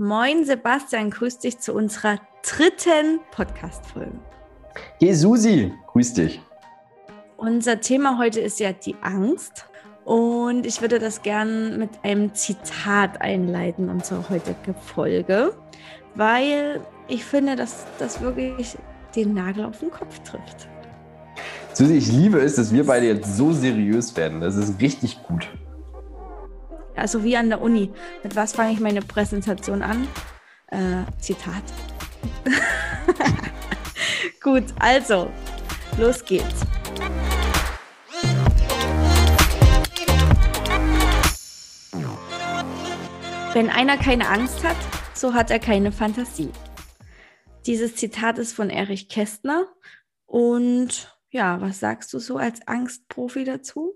Moin Sebastian, grüß dich zu unserer dritten Podcast-Folge. Hey Susi, grüß dich. Unser Thema heute ist ja die Angst. Und ich würde das gern mit einem Zitat einleiten, unsere heutige Folge, weil ich finde, dass das wirklich den Nagel auf den Kopf trifft. Susi, ich liebe es, dass wir beide jetzt so seriös werden. Das ist richtig gut. Also wie an der Uni. Mit was fange ich meine Präsentation an? Äh, Zitat. Gut, also, los geht's. Wenn einer keine Angst hat, so hat er keine Fantasie. Dieses Zitat ist von Erich Kästner. Und ja, was sagst du so als Angstprofi dazu?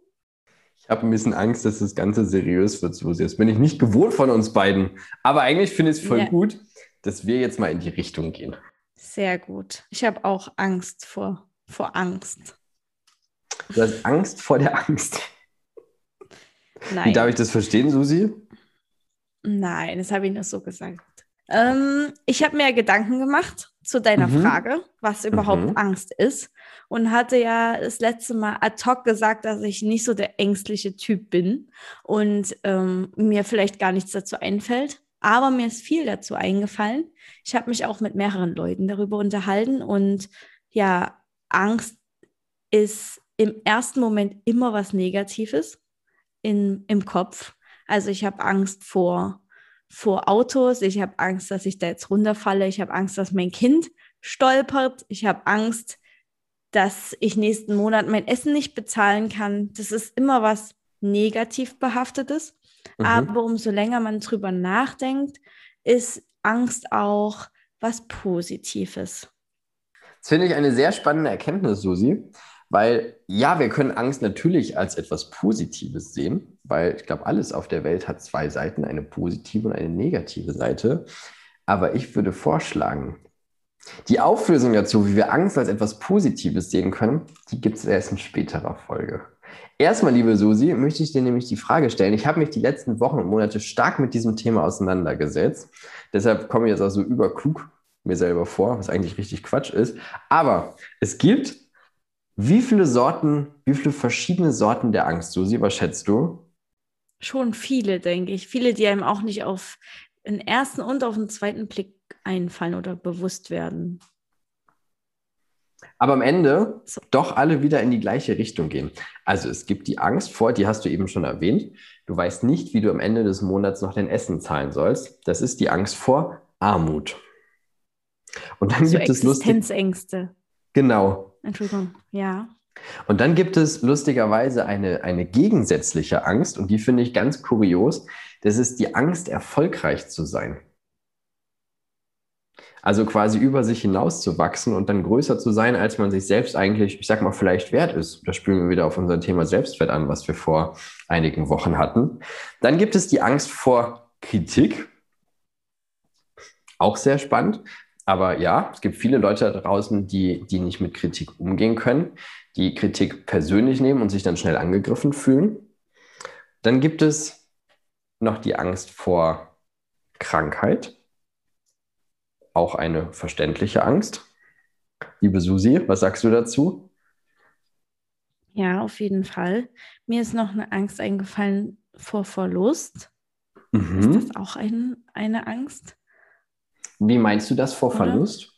Ich habe ein bisschen Angst, dass das Ganze seriös wird, Susi. Das bin ich nicht gewohnt von uns beiden. Aber eigentlich finde ich es voll ja. gut, dass wir jetzt mal in die Richtung gehen. Sehr gut. Ich habe auch Angst vor, vor Angst. Du hast Angst vor der Angst. Nein. Wie darf ich das verstehen, Susi? Nein, das habe ich nur so gesagt. Ähm, ich habe mir Gedanken gemacht zu deiner mhm. Frage, was überhaupt mhm. Angst ist. Und hatte ja das letzte Mal ad hoc gesagt, dass ich nicht so der ängstliche Typ bin und ähm, mir vielleicht gar nichts dazu einfällt. Aber mir ist viel dazu eingefallen. Ich habe mich auch mit mehreren Leuten darüber unterhalten und ja, Angst ist im ersten Moment immer was Negatives in, im Kopf. Also ich habe Angst vor vor Autos. Ich habe Angst, dass ich da jetzt runterfalle. Ich habe Angst, dass mein Kind stolpert. Ich habe Angst, dass ich nächsten Monat mein Essen nicht bezahlen kann. Das ist immer was negativ behaftetes. Mhm. Aber umso länger man drüber nachdenkt, ist Angst auch was Positives. Das finde ich eine sehr spannende Erkenntnis, Susi. Weil ja, wir können Angst natürlich als etwas Positives sehen, weil ich glaube, alles auf der Welt hat zwei Seiten, eine positive und eine negative Seite. Aber ich würde vorschlagen, die Auflösung dazu, wie wir Angst als etwas Positives sehen können, die gibt es erst in späterer Folge. Erstmal, liebe Susi, möchte ich dir nämlich die Frage stellen. Ich habe mich die letzten Wochen und Monate stark mit diesem Thema auseinandergesetzt. Deshalb komme ich jetzt auch so überklug mir selber vor, was eigentlich richtig Quatsch ist. Aber es gibt wie viele Sorten, wie viele verschiedene Sorten der Angst, Susi, was schätzt du? Schon viele, denke ich. Viele, die einem auch nicht auf den ersten und auf den zweiten Blick einfallen oder bewusst werden. Aber am Ende so. doch alle wieder in die gleiche Richtung gehen. Also es gibt die Angst vor, die hast du eben schon erwähnt. Du weißt nicht, wie du am Ende des Monats noch dein Essen zahlen sollst. Das ist die Angst vor Armut. Und dann so gibt es lustig. Existenzängste. Genau. Entschuldigung, ja. Und dann gibt es lustigerweise eine, eine gegensätzliche Angst und die finde ich ganz kurios. Das ist die Angst, erfolgreich zu sein. Also quasi über sich hinaus zu wachsen und dann größer zu sein, als man sich selbst eigentlich, ich sag mal, vielleicht wert ist. Da spüren wir wieder auf unser Thema Selbstwert an, was wir vor einigen Wochen hatten. Dann gibt es die Angst vor Kritik. Auch sehr spannend. Aber ja, es gibt viele Leute da draußen, die, die nicht mit Kritik umgehen können, die Kritik persönlich nehmen und sich dann schnell angegriffen fühlen. Dann gibt es noch die Angst vor Krankheit. Auch eine verständliche Angst. Liebe Susi, was sagst du dazu? Ja, auf jeden Fall. Mir ist noch eine Angst eingefallen vor Verlust. Mhm. Ist das auch ein, eine Angst? Wie meinst du das vor Oder? Verlust?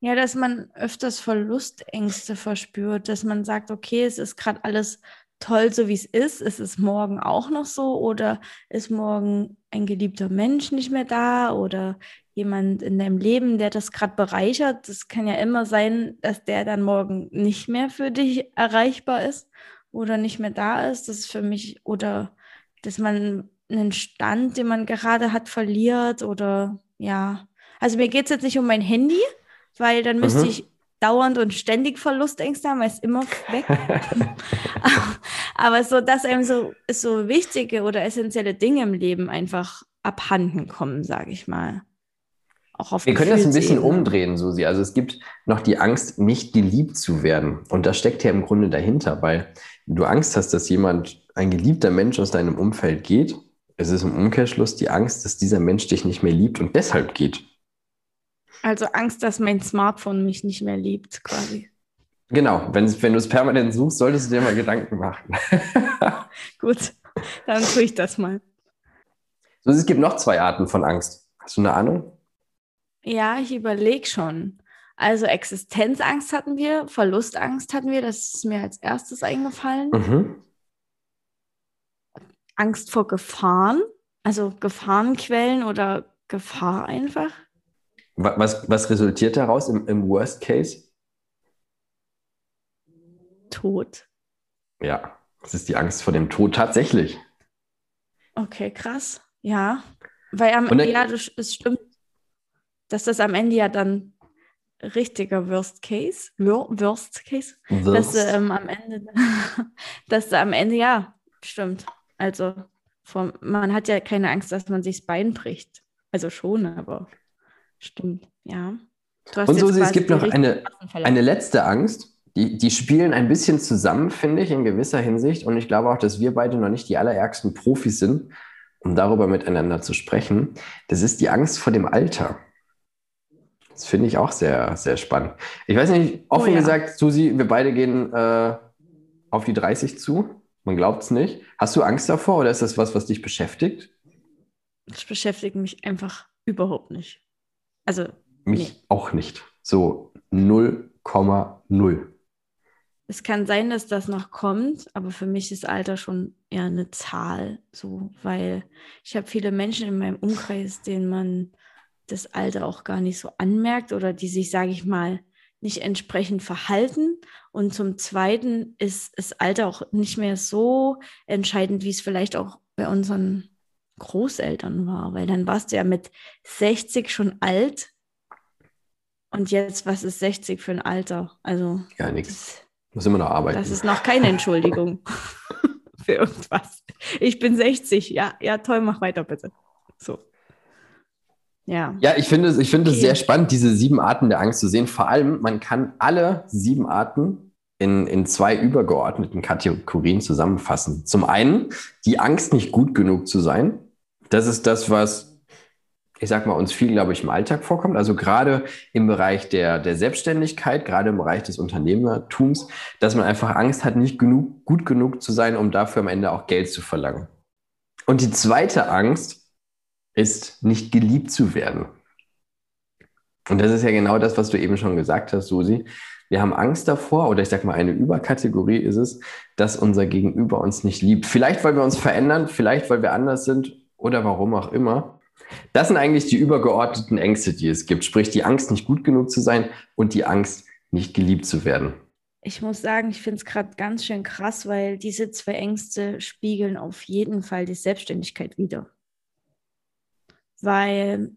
Ja, dass man öfters Verlustängste verspürt, dass man sagt, okay, es ist gerade alles toll, so wie es ist. Ist es morgen auch noch so oder ist morgen ein geliebter Mensch nicht mehr da oder jemand in deinem Leben, der das gerade bereichert? Das kann ja immer sein, dass der dann morgen nicht mehr für dich erreichbar ist oder nicht mehr da ist. Das ist für mich oder dass man einen Stand, den man gerade hat, verliert oder ja. Also mir geht es jetzt nicht um mein Handy, weil dann müsste mhm. ich dauernd und ständig Verlustängste haben, weil es immer weg. Aber so, dass einem so, so wichtige oder essentielle Dinge im Leben einfach abhanden kommen, sage ich mal. Auch auf Wir können das ein bisschen umdrehen, Susi. Also es gibt noch die Angst, nicht geliebt zu werden. Und das steckt ja im Grunde dahinter, weil du Angst hast, dass jemand, ein geliebter Mensch aus deinem Umfeld geht es ist im Umkehrschluss die Angst, dass dieser Mensch dich nicht mehr liebt und deshalb geht. Also Angst, dass mein Smartphone mich nicht mehr liebt, quasi. Genau, wenn, wenn du es permanent suchst, solltest du dir mal Gedanken machen. Gut, dann tue ich das mal. So, es gibt noch zwei Arten von Angst. Hast du eine Ahnung? Ja, ich überlege schon. Also Existenzangst hatten wir, Verlustangst hatten wir, das ist mir als erstes eingefallen. Mhm. Angst vor Gefahren, also Gefahrenquellen oder Gefahr einfach. Was, was resultiert daraus im, im Worst Case? Tod. Ja, das ist die Angst vor dem Tod tatsächlich. Okay, krass. Ja, weil am Ende, ja, das, es stimmt, dass das am Ende ja dann richtiger Worst Case, Worst Case, Worst. dass ähm, am Ende, dass am Ende ja stimmt. Also vom, man hat ja keine Angst, dass man sich das Bein bricht. Also schon, aber stimmt, ja. Und so, es gibt noch eine, eine letzte Angst. Die, die spielen ein bisschen zusammen, finde ich, in gewisser Hinsicht. Und ich glaube auch, dass wir beide noch nicht die allerärgsten Profis sind, um darüber miteinander zu sprechen. Das ist die Angst vor dem Alter. Das finde ich auch sehr, sehr spannend. Ich weiß nicht, offen oh, ja. gesagt, Susi, wir beide gehen äh, auf die 30 zu. Man glaubt es nicht. Hast du Angst davor oder ist das was, was dich beschäftigt? Das beschäftigt mich einfach überhaupt nicht. Also. Mich nee. auch nicht. So 0,0. Es kann sein, dass das noch kommt, aber für mich ist Alter schon eher eine Zahl, so, weil ich habe viele Menschen in meinem Umkreis, denen man das Alter auch gar nicht so anmerkt oder die sich, sage ich mal, nicht entsprechend verhalten. Und zum Zweiten ist das Alter auch nicht mehr so entscheidend, wie es vielleicht auch bei unseren Großeltern war, weil dann warst du ja mit 60 schon alt. Und jetzt, was ist 60 für ein Alter? Also. Ja, nichts. Muss immer noch arbeiten. Das ist noch keine Entschuldigung für irgendwas. Ich bin 60. Ja, ja, toll, mach weiter bitte. So. Ja. Ja, ich finde, ich finde okay. es sehr spannend, diese sieben Arten der Angst zu sehen. Vor allem, man kann alle sieben Arten in, in zwei übergeordneten Kategorien zusammenfassen. Zum einen die Angst, nicht gut genug zu sein. Das ist das, was, ich sag mal, uns viel, glaube ich, im Alltag vorkommt. Also gerade im Bereich der, der Selbstständigkeit, gerade im Bereich des Unternehmertums, dass man einfach Angst hat, nicht genug, gut genug zu sein, um dafür am Ende auch Geld zu verlangen. Und die zweite Angst ist, nicht geliebt zu werden. Und das ist ja genau das, was du eben schon gesagt hast, Susi. Wir haben Angst davor, oder ich sage mal, eine Überkategorie ist es, dass unser Gegenüber uns nicht liebt. Vielleicht, weil wir uns verändern, vielleicht, weil wir anders sind oder warum auch immer. Das sind eigentlich die übergeordneten Ängste, die es gibt. Sprich, die Angst, nicht gut genug zu sein und die Angst, nicht geliebt zu werden. Ich muss sagen, ich finde es gerade ganz schön krass, weil diese zwei Ängste spiegeln auf jeden Fall die Selbstständigkeit wider weil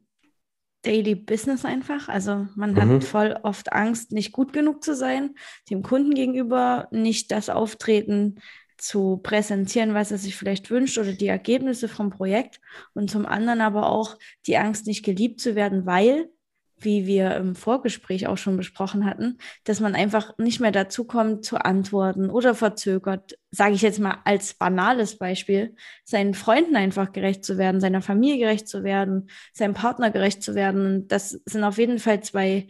Daily Business einfach. Also man mhm. hat voll oft Angst, nicht gut genug zu sein, dem Kunden gegenüber nicht das Auftreten zu präsentieren, was er sich vielleicht wünscht oder die Ergebnisse vom Projekt und zum anderen aber auch die Angst, nicht geliebt zu werden, weil wie wir im Vorgespräch auch schon besprochen hatten, dass man einfach nicht mehr dazu kommt zu antworten oder verzögert, sage ich jetzt mal als banales Beispiel, seinen Freunden einfach gerecht zu werden, seiner Familie gerecht zu werden, seinem Partner gerecht zu werden. Das sind auf jeden Fall zwei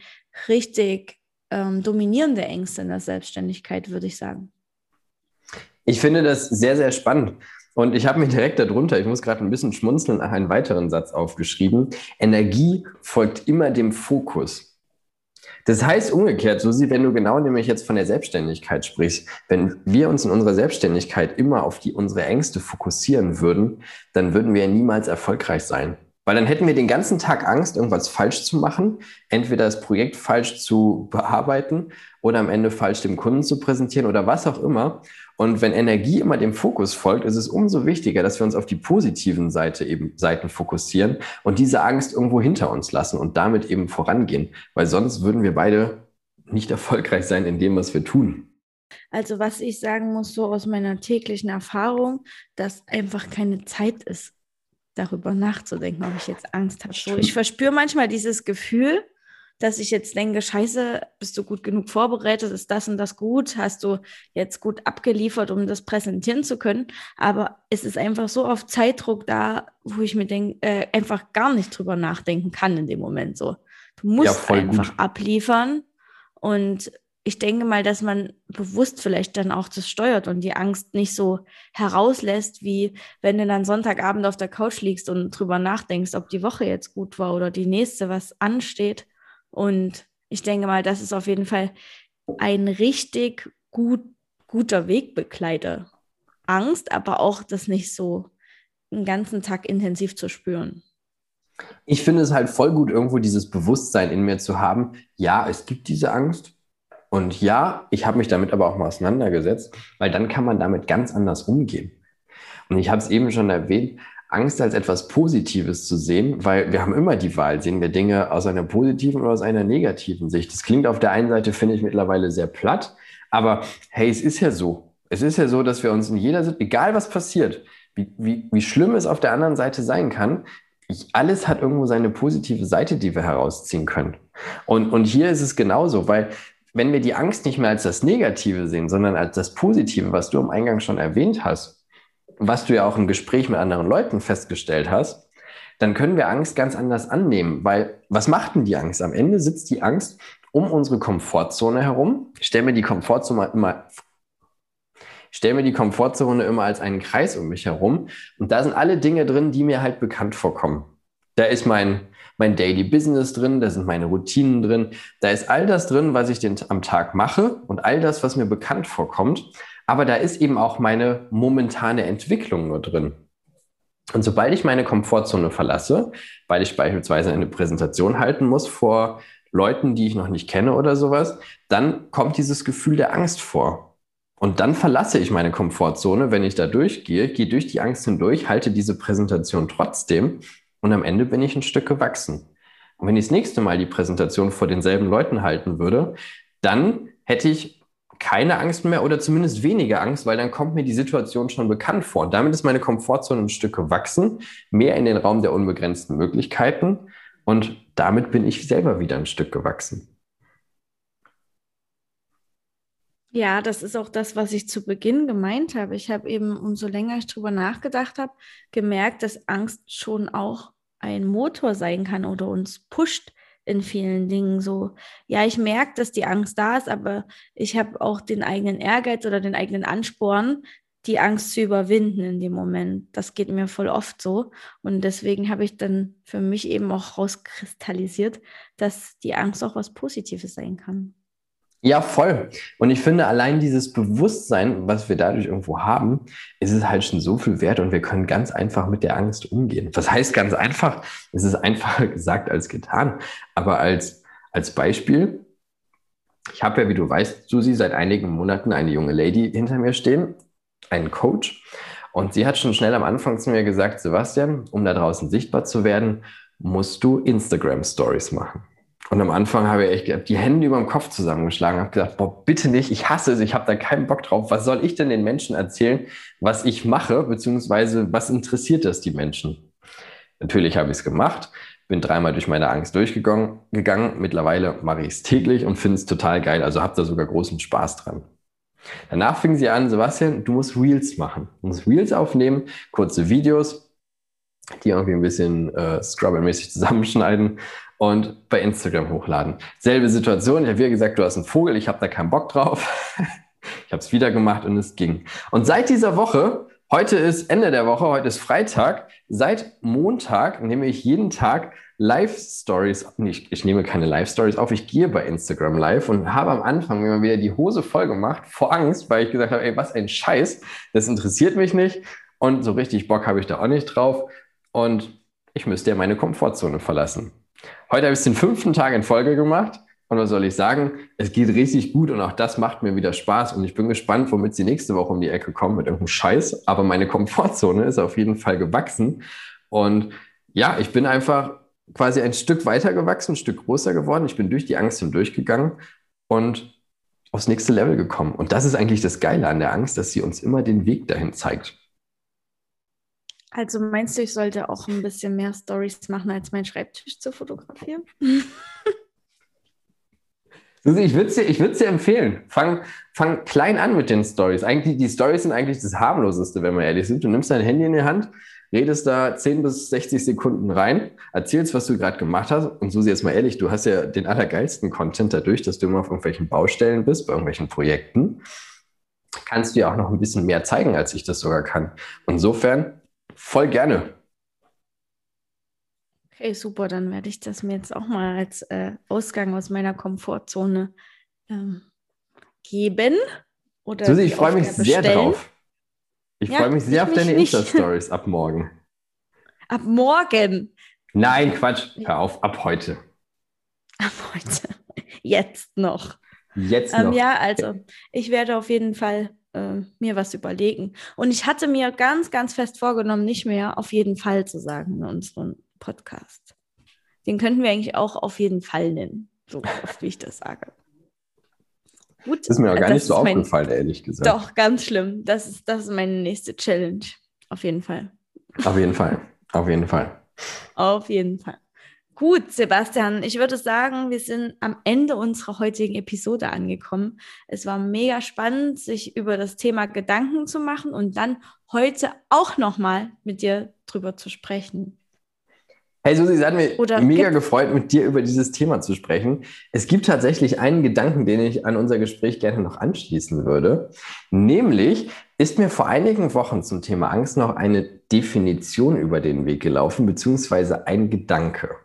richtig ähm, dominierende Ängste in der Selbstständigkeit, würde ich sagen. Ich finde das sehr, sehr spannend. Und ich habe mir direkt darunter, ich muss gerade ein bisschen schmunzeln, einen weiteren Satz aufgeschrieben. Energie folgt immer dem Fokus. Das heißt umgekehrt, Susi, wenn du genau nämlich jetzt von der Selbstständigkeit sprichst, wenn wir uns in unserer Selbstständigkeit immer auf die, unsere Ängste fokussieren würden, dann würden wir niemals erfolgreich sein. Weil dann hätten wir den ganzen Tag Angst, irgendwas falsch zu machen, entweder das Projekt falsch zu bearbeiten oder am Ende falsch dem Kunden zu präsentieren oder was auch immer. Und wenn Energie immer dem Fokus folgt, ist es umso wichtiger, dass wir uns auf die positiven Seite eben, Seiten fokussieren und diese Angst irgendwo hinter uns lassen und damit eben vorangehen. Weil sonst würden wir beide nicht erfolgreich sein in dem, was wir tun. Also was ich sagen muss, so aus meiner täglichen Erfahrung, dass einfach keine Zeit ist, darüber nachzudenken, ob ich jetzt Angst habe. So, ich verspüre manchmal dieses Gefühl, dass ich jetzt denke, scheiße, bist du gut genug vorbereitet, ist das und das gut, hast du jetzt gut abgeliefert, um das präsentieren zu können. Aber es ist einfach so oft Zeitdruck da, wo ich mir denke, äh, einfach gar nicht drüber nachdenken kann in dem Moment so. Du musst ja, einfach gut. abliefern und ich denke mal, dass man bewusst vielleicht dann auch das steuert und die Angst nicht so herauslässt, wie wenn du dann Sonntagabend auf der Couch liegst und drüber nachdenkst, ob die Woche jetzt gut war oder die nächste, was ansteht. Und ich denke mal, das ist auf jeden Fall ein richtig gut, guter Wegbegleiter. Angst, aber auch das nicht so einen ganzen Tag intensiv zu spüren. Ich finde es halt voll gut, irgendwo dieses Bewusstsein in mir zu haben. Ja, es gibt diese Angst und ja, ich habe mich damit aber auch mal auseinandergesetzt, weil dann kann man damit ganz anders umgehen. Und ich habe es eben schon erwähnt, Angst als etwas Positives zu sehen, weil wir haben immer die Wahl, sehen wir Dinge aus einer positiven oder aus einer negativen Sicht. Das klingt auf der einen Seite, finde ich, mittlerweile sehr platt, aber hey, es ist ja so. Es ist ja so, dass wir uns in jeder Situation, egal was passiert, wie, wie, wie schlimm es auf der anderen Seite sein kann, alles hat irgendwo seine positive Seite, die wir herausziehen können. Und, und hier ist es genauso, weil wenn wir die Angst nicht mehr als das Negative sehen, sondern als das Positive, was du am Eingang schon erwähnt hast, was du ja auch im Gespräch mit anderen Leuten festgestellt hast, dann können wir Angst ganz anders annehmen, weil was macht denn die Angst? Am Ende sitzt die Angst um unsere Komfortzone herum. Ich stelle mir die Komfortzone immer, stelle mir die Komfortzone immer als einen Kreis um mich herum und da sind alle Dinge drin, die mir halt bekannt vorkommen. Da ist mein mein Daily Business drin, da sind meine Routinen drin, da ist all das drin, was ich den, am Tag mache und all das, was mir bekannt vorkommt. Aber da ist eben auch meine momentane Entwicklung nur drin. Und sobald ich meine Komfortzone verlasse, weil ich beispielsweise eine Präsentation halten muss vor Leuten, die ich noch nicht kenne oder sowas, dann kommt dieses Gefühl der Angst vor. Und dann verlasse ich meine Komfortzone, wenn ich da durchgehe, gehe durch die Angst hindurch, halte diese Präsentation trotzdem und am Ende bin ich ein Stück gewachsen. Und wenn ich das nächste Mal die Präsentation vor denselben Leuten halten würde, dann hätte ich keine Angst mehr oder zumindest weniger Angst, weil dann kommt mir die Situation schon bekannt vor. Damit ist meine Komfortzone ein Stück gewachsen, mehr in den Raum der unbegrenzten Möglichkeiten. Und damit bin ich selber wieder ein Stück gewachsen. Ja, das ist auch das, was ich zu Beginn gemeint habe. Ich habe eben, umso länger ich drüber nachgedacht habe, gemerkt, dass Angst schon auch ein Motor sein kann oder uns pusht in vielen Dingen. So, ja, ich merke, dass die Angst da ist, aber ich habe auch den eigenen Ehrgeiz oder den eigenen Ansporn, die Angst zu überwinden in dem Moment. Das geht mir voll oft so. Und deswegen habe ich dann für mich eben auch rauskristallisiert, dass die Angst auch was Positives sein kann. Ja, voll. Und ich finde, allein dieses Bewusstsein, was wir dadurch irgendwo haben, ist es halt schon so viel wert und wir können ganz einfach mit der Angst umgehen. Was heißt ganz einfach? Es ist einfacher gesagt als getan. Aber als, als Beispiel, ich habe ja, wie du weißt, Susi, seit einigen Monaten eine junge Lady hinter mir stehen, einen Coach. Und sie hat schon schnell am Anfang zu mir gesagt, Sebastian, um da draußen sichtbar zu werden, musst du Instagram Stories machen. Und am Anfang habe ich echt die Hände über dem Kopf zusammengeschlagen, habe gesagt, boah, bitte nicht, ich hasse es, ich habe da keinen Bock drauf. Was soll ich denn den Menschen erzählen, was ich mache, beziehungsweise was interessiert das die Menschen? Natürlich habe ich es gemacht, bin dreimal durch meine Angst durchgegangen. Gegangen. Mittlerweile mache ich es täglich und finde es total geil, also habe da sogar großen Spaß dran. Danach fing sie an, Sebastian, du musst Reels machen. Du musst Reels aufnehmen, kurze Videos, die irgendwie ein bisschen äh, Scrubble-mäßig zusammenschneiden und bei Instagram hochladen. Selbe Situation, ich habe wieder gesagt, du hast einen Vogel, ich habe da keinen Bock drauf. ich habe es wieder gemacht und es ging. Und seit dieser Woche, heute ist Ende der Woche, heute ist Freitag, seit Montag nehme ich jeden Tag Live-Stories, nicht, ich nehme keine Live-Stories auf, ich gehe bei Instagram live und habe am Anfang immer wieder die Hose voll gemacht, vor Angst, weil ich gesagt habe, ey, was ein Scheiß, das interessiert mich nicht und so richtig Bock habe ich da auch nicht drauf und ich müsste ja meine Komfortzone verlassen. Heute habe ich es den fünften Tag in Folge gemacht. Und was soll ich sagen? Es geht richtig gut und auch das macht mir wieder Spaß. Und ich bin gespannt, womit sie nächste Woche um die Ecke kommen mit irgendeinem Scheiß. Aber meine Komfortzone ist auf jeden Fall gewachsen. Und ja, ich bin einfach quasi ein Stück weiter gewachsen, ein Stück größer geworden. Ich bin durch die Angst hindurchgegangen und aufs nächste Level gekommen. Und das ist eigentlich das Geile an der Angst, dass sie uns immer den Weg dahin zeigt. Also meinst du, ich sollte auch ein bisschen mehr Stories machen, als meinen Schreibtisch zu fotografieren? Susi, ich würde es dir, dir empfehlen. Fang, fang klein an mit den Stories. Eigentlich, die Stories sind eigentlich das harmloseste, wenn wir ehrlich sind. Du nimmst dein Handy in die Hand, redest da 10 bis 60 Sekunden rein, erzählst, was du gerade gemacht hast. Und Susi, jetzt mal ehrlich, du hast ja den allergeilsten Content dadurch, dass du immer auf irgendwelchen Baustellen bist, bei irgendwelchen Projekten. Kannst du ja auch noch ein bisschen mehr zeigen, als ich das sogar kann. Insofern voll gerne. Okay, super. Dann werde ich das mir jetzt auch mal als äh, Ausgang aus meiner Komfortzone ähm, geben. Oder Susi, ich freue mich sehr drauf. Ich ja, freue mich sehr auf deine Insta-Stories ab morgen. Ab morgen? Nein, Quatsch. Hör auf, ab heute. Ab heute. Jetzt noch. Jetzt ähm, noch. ja, also ich werde auf jeden Fall äh, mir was überlegen. Und ich hatte mir ganz, ganz fest vorgenommen, nicht mehr auf jeden Fall zu sagen in unserem Podcast. Den könnten wir eigentlich auch auf jeden Fall nennen, so oft wie ich das sage. Gut. Das ist mir auch gar nicht so aufgefallen, mein, ehrlich gesagt. Doch, ganz schlimm. Das ist, das ist meine nächste Challenge. Auf jeden Fall. Auf jeden Fall. Auf jeden Fall. Auf jeden Fall. Gut, Sebastian, ich würde sagen, wir sind am Ende unserer heutigen Episode angekommen. Es war mega spannend, sich über das Thema Gedanken zu machen und dann heute auch nochmal mit dir drüber zu sprechen. Hey Susi, es hat mich Oder mega gefreut, mit dir über dieses Thema zu sprechen. Es gibt tatsächlich einen Gedanken, den ich an unser Gespräch gerne noch anschließen würde. Nämlich ist mir vor einigen Wochen zum Thema Angst noch eine Definition über den Weg gelaufen, beziehungsweise ein Gedanke.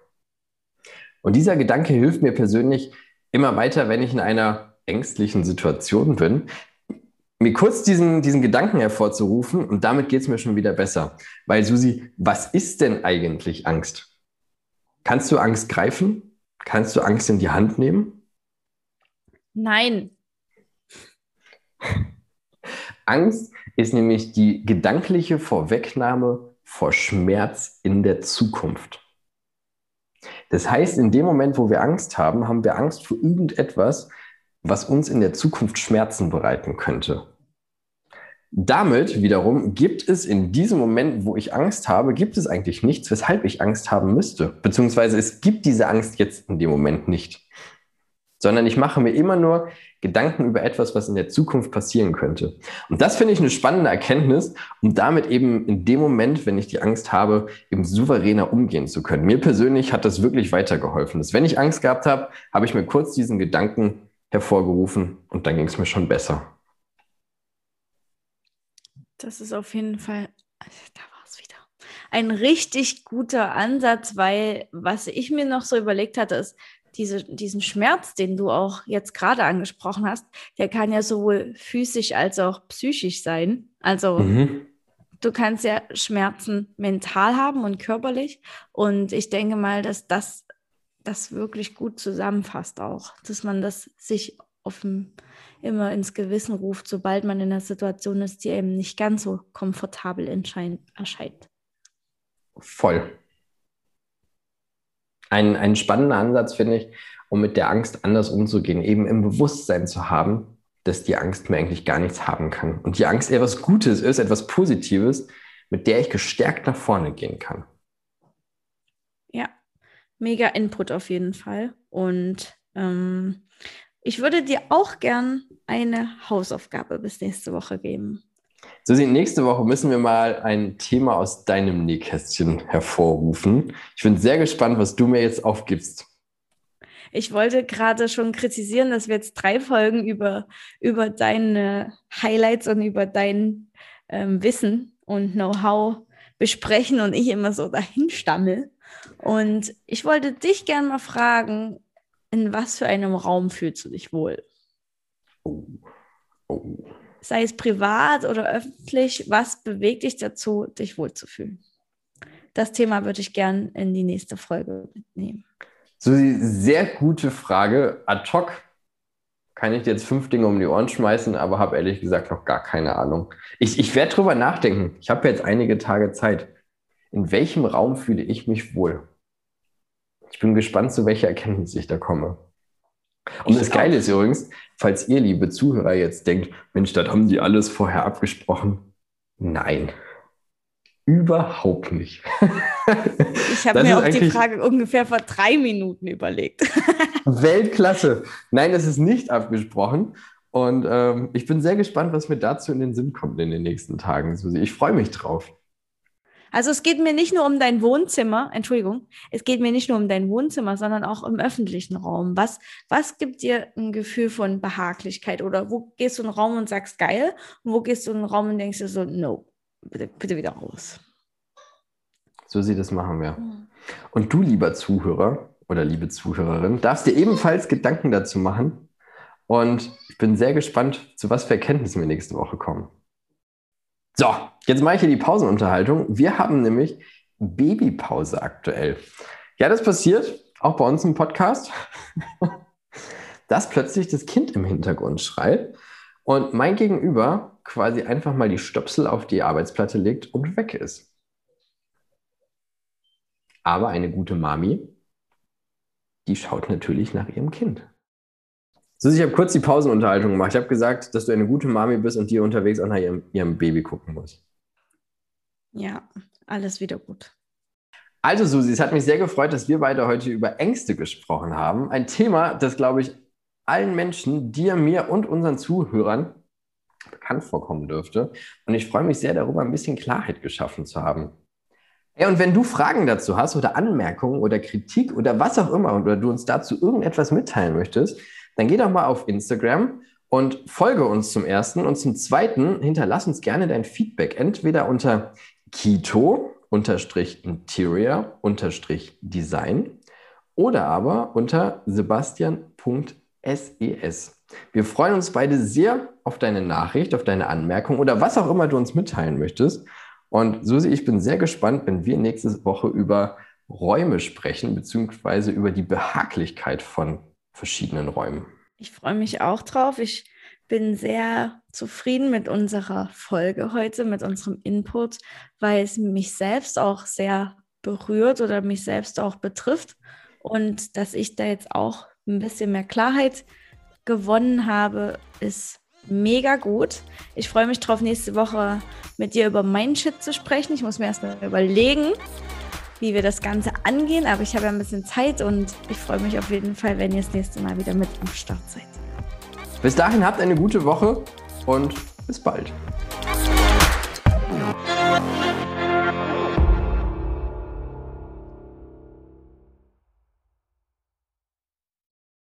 Und dieser Gedanke hilft mir persönlich immer weiter, wenn ich in einer ängstlichen Situation bin, mir kurz diesen, diesen Gedanken hervorzurufen und damit geht es mir schon wieder besser. Weil Susi, was ist denn eigentlich Angst? Kannst du Angst greifen? Kannst du Angst in die Hand nehmen? Nein. Angst ist nämlich die gedankliche Vorwegnahme vor Schmerz in der Zukunft. Das heißt, in dem Moment, wo wir Angst haben, haben wir Angst vor irgendetwas, was uns in der Zukunft Schmerzen bereiten könnte. Damit wiederum gibt es in diesem Moment, wo ich Angst habe, gibt es eigentlich nichts, weshalb ich Angst haben müsste. Beziehungsweise es gibt diese Angst jetzt in dem Moment nicht. Sondern ich mache mir immer nur Gedanken über etwas, was in der Zukunft passieren könnte. Und das finde ich eine spannende Erkenntnis, um damit eben in dem Moment, wenn ich die Angst habe, eben souveräner umgehen zu können. Mir persönlich hat das wirklich weitergeholfen. Dass wenn ich Angst gehabt habe, habe ich mir kurz diesen Gedanken hervorgerufen und dann ging es mir schon besser. Das ist auf jeden Fall, da war es wieder, ein richtig guter Ansatz, weil was ich mir noch so überlegt hatte, ist, diese, diesen Schmerz, den du auch jetzt gerade angesprochen hast, der kann ja sowohl physisch als auch psychisch sein. Also mhm. du kannst ja Schmerzen mental haben und körperlich. Und ich denke mal, dass das das wirklich gut zusammenfasst auch, dass man das sich dem immer ins Gewissen ruft, sobald man in einer Situation ist, die eben nicht ganz so komfortabel erscheint. Voll. Ein, ein spannender Ansatz, finde ich, um mit der Angst anders umzugehen, eben im Bewusstsein zu haben, dass die Angst mir eigentlich gar nichts haben kann. Und die Angst etwas Gutes ist, etwas Positives, mit der ich gestärkt nach vorne gehen kann. Ja, mega Input auf jeden Fall. Und ähm, ich würde dir auch gern eine Hausaufgabe bis nächste Woche geben. Susi, nächste Woche müssen wir mal ein Thema aus deinem Nähkästchen hervorrufen. Ich bin sehr gespannt, was du mir jetzt aufgibst. Ich wollte gerade schon kritisieren, dass wir jetzt drei Folgen über, über deine Highlights und über dein ähm, Wissen und Know-how besprechen und ich immer so dahin stammel. Und ich wollte dich gerne mal fragen, in was für einem Raum fühlst du dich wohl? Oh. Oh. Sei es privat oder öffentlich, was bewegt dich dazu, dich wohlzufühlen? Das Thema würde ich gern in die nächste Folge mitnehmen. Susi, sehr gute Frage. Ad hoc kann ich dir jetzt fünf Dinge um die Ohren schmeißen, aber habe ehrlich gesagt noch gar keine Ahnung. Ich, ich werde drüber nachdenken. Ich habe jetzt einige Tage Zeit. In welchem Raum fühle ich mich wohl? Ich bin gespannt, zu welcher Erkenntnis ich da komme. Und ich das Geile ist übrigens, falls ihr, liebe Zuhörer, jetzt denkt, Mensch, das haben die alles vorher abgesprochen. Nein. überhaupt nicht. ich habe mir auch die Frage ungefähr vor drei Minuten überlegt. Weltklasse. Nein, das ist nicht abgesprochen. Und ähm, ich bin sehr gespannt, was mir dazu in den Sinn kommt in den nächsten Tagen. Ich freue mich drauf. Also es geht mir nicht nur um dein Wohnzimmer, Entschuldigung, es geht mir nicht nur um dein Wohnzimmer, sondern auch im öffentlichen Raum. Was, was gibt dir ein Gefühl von Behaglichkeit? Oder wo gehst du in einen Raum und sagst geil? Und wo gehst du in einen Raum und denkst dir so, no, bitte, bitte wieder raus? So sieht es machen wir. Und du, lieber Zuhörer oder liebe Zuhörerin, darfst dir ebenfalls Gedanken dazu machen. Und ich bin sehr gespannt, zu was für Erkenntnissen wir nächste Woche kommen. So, jetzt mache ich hier die Pausenunterhaltung. Wir haben nämlich Babypause aktuell. Ja, das passiert auch bei uns im Podcast, dass plötzlich das Kind im Hintergrund schreit und mein Gegenüber quasi einfach mal die Stöpsel auf die Arbeitsplatte legt und weg ist. Aber eine gute Mami, die schaut natürlich nach ihrem Kind. So, ich habe kurz die Pausenunterhaltung gemacht. Ich habe gesagt, dass du eine gute Mami bist und dir unterwegs auch nach ihrem, ihrem Baby gucken musst. Ja, alles wieder gut. Also, Susi, es hat mich sehr gefreut, dass wir beide heute über Ängste gesprochen haben. Ein Thema, das, glaube ich, allen Menschen, dir, mir und unseren Zuhörern bekannt vorkommen dürfte. Und ich freue mich sehr darüber, ein bisschen Klarheit geschaffen zu haben. Ja, und wenn du Fragen dazu hast oder Anmerkungen oder Kritik oder was auch immer oder du uns dazu irgendetwas mitteilen möchtest, dann geh doch mal auf Instagram und folge uns zum ersten und zum zweiten hinterlass uns gerne dein Feedback entweder unter Kito Interior Design oder aber unter sebastian.ses. Wir freuen uns beide sehr auf deine Nachricht, auf deine Anmerkung oder was auch immer du uns mitteilen möchtest. Und Susi, ich bin sehr gespannt, wenn wir nächste Woche über Räume sprechen, beziehungsweise über die Behaglichkeit von verschiedenen Räumen. Ich freue mich auch drauf. Ich bin sehr zufrieden mit unserer Folge heute, mit unserem Input, weil es mich selbst auch sehr berührt oder mich selbst auch betrifft und dass ich da jetzt auch ein bisschen mehr Klarheit gewonnen habe, ist mega gut. Ich freue mich drauf, nächste Woche mit dir über meinen Shit zu sprechen. Ich muss mir erstmal überlegen, wie wir das Ganze angehen. Aber ich habe ja ein bisschen Zeit und ich freue mich auf jeden Fall, wenn ihr das nächste Mal wieder mit am Start seid. Bis dahin habt eine gute Woche und bis bald.